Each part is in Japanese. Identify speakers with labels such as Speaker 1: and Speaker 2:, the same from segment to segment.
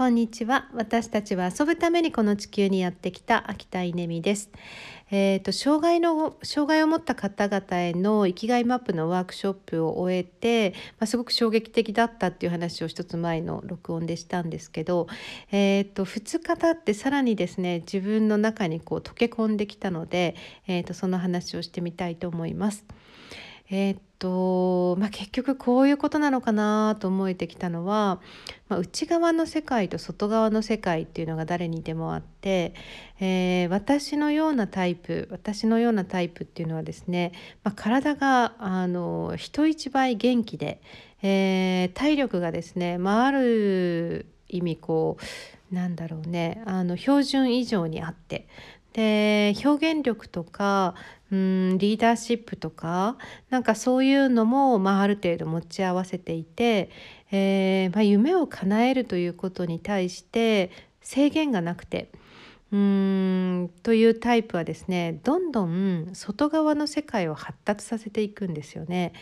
Speaker 1: こんにちは私たちは遊ぶためにこの地球にやってきた秋田稲美ですえーと、障害の障害を持った方々への生きがいマップのワークショップを終えて、まあ、すごく衝撃的だったっていう話を一つ前の録音でしたんですけど、えーと、2日経ってさらにですね自分の中にこう溶け込んできたので、えーとその話をしてみたいと思います。えー、っとまあ、結局こういうことなのかなと思えてきたのは、まあ、内側の世界と外側の世界っていうのが誰にでもあって、えー、私のようなタイプ私のようなタイプっていうのはですね、まあ、体があの人一倍元気で、えー、体力がですね、まあ、ある意味こうなんだろうねあの標準以上にあってで表現力とかうんリーダーシップとかなんかそういうのも、まあ、ある程度持ち合わせていて、えーまあ、夢を叶えるということに対して制限がなくてうんというタイプはですねどんどん外側の世界を発達させていくんですよね。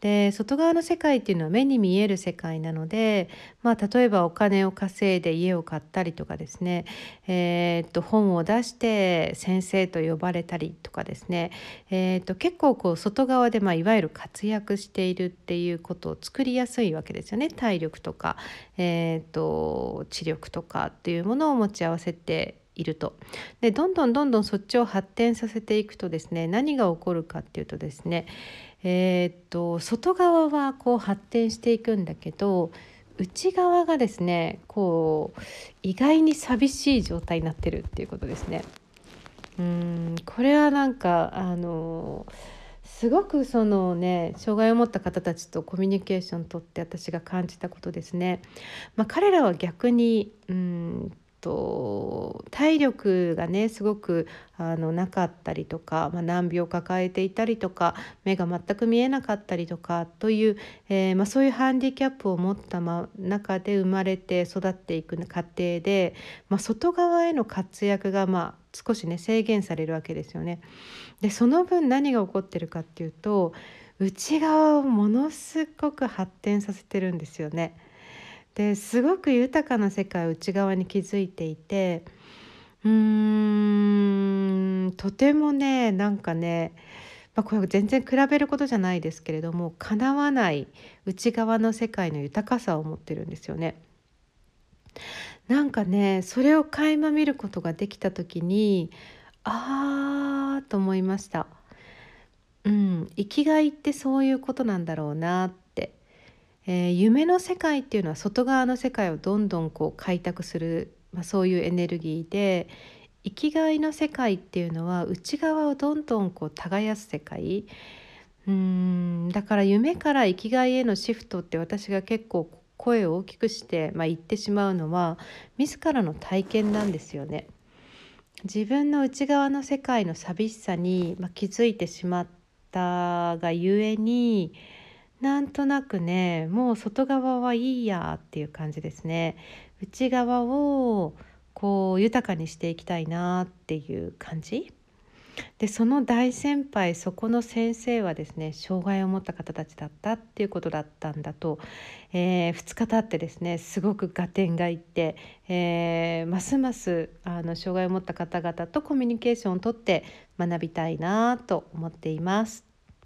Speaker 1: で外側の世界っていうのは目に見える世界なので、まあ、例えばお金を稼いで家を買ったりとかですね、えー、っと本を出して先生と呼ばれたりとかですね、えー、っと結構こう外側で、まあ、いわゆる活躍しているっていうことを作りやすいわけですよね。体力とか、えー、っと知力とかっていうものを持ち合わせているとでどんどんどんどんそっちを発展させていくとですね何が起こるかっていうとですねえー、っと外側はこう発展していくんだけど内側がですねこう意外に寂しい状態になってるっていうことですね。うんこれはなんかあのすごくそのね障害を持った方たちとコミュニケーションとって私が感じたことですね。まあ、彼らは逆にうんと体力がねすごくあのなかったりとか、まあ、難病を抱えていたりとか目が全く見えなかったりとかという、えー、まあ、そういうハンディキャップを持ったま中で生まれて育っていく過程で、まあ、外側への活躍がまあ少しね制限されるわけですよね。でその分何が起こってるかっていうと内側をものすごく発展させてるんですよね。ですごく豊かな世界を内側に築いていてうーんとてもねなんかね、まあ、これ全然比べることじゃないですけれどもかなわない内側の世界の豊かさを持ってるんですよね。なんかねそれを垣間見ることができた時にあーと思いました。うん、生きがいってそういうことなんだろうなってえー、夢の世界っていうのは外側の世界をどんどんこう開拓する、まあ、そういうエネルギーで生きがいの世界っていうのは内側をどんどんこう耕す世界うんだから夢から生きがいへのシフトって私が結構声を大きくして、まあ、言ってしまうのは自らの体験なんですよね。自分の内側の世界の寂しさに、まあ、気づいてしまったがゆえになんとなくねもう外側はいいやっていう感じですね内側をこう豊かにしていきたいなっていう感じでその大先輩そこの先生はですね障害を持った方たちだったっていうことだったんだと、えー、2日経ってですねすごく合点がいって、えー、ますますあの障害を持った方々とコミュニケーションをとって学びたいなと思っています。